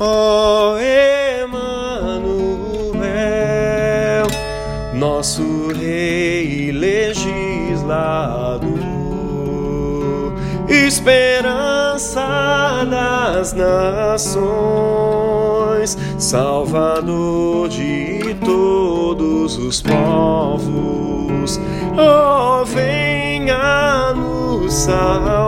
Ó Emanuel, nosso Rei legislador, esperança das nações, Salvador de todos os povos, ó venha nos salvar.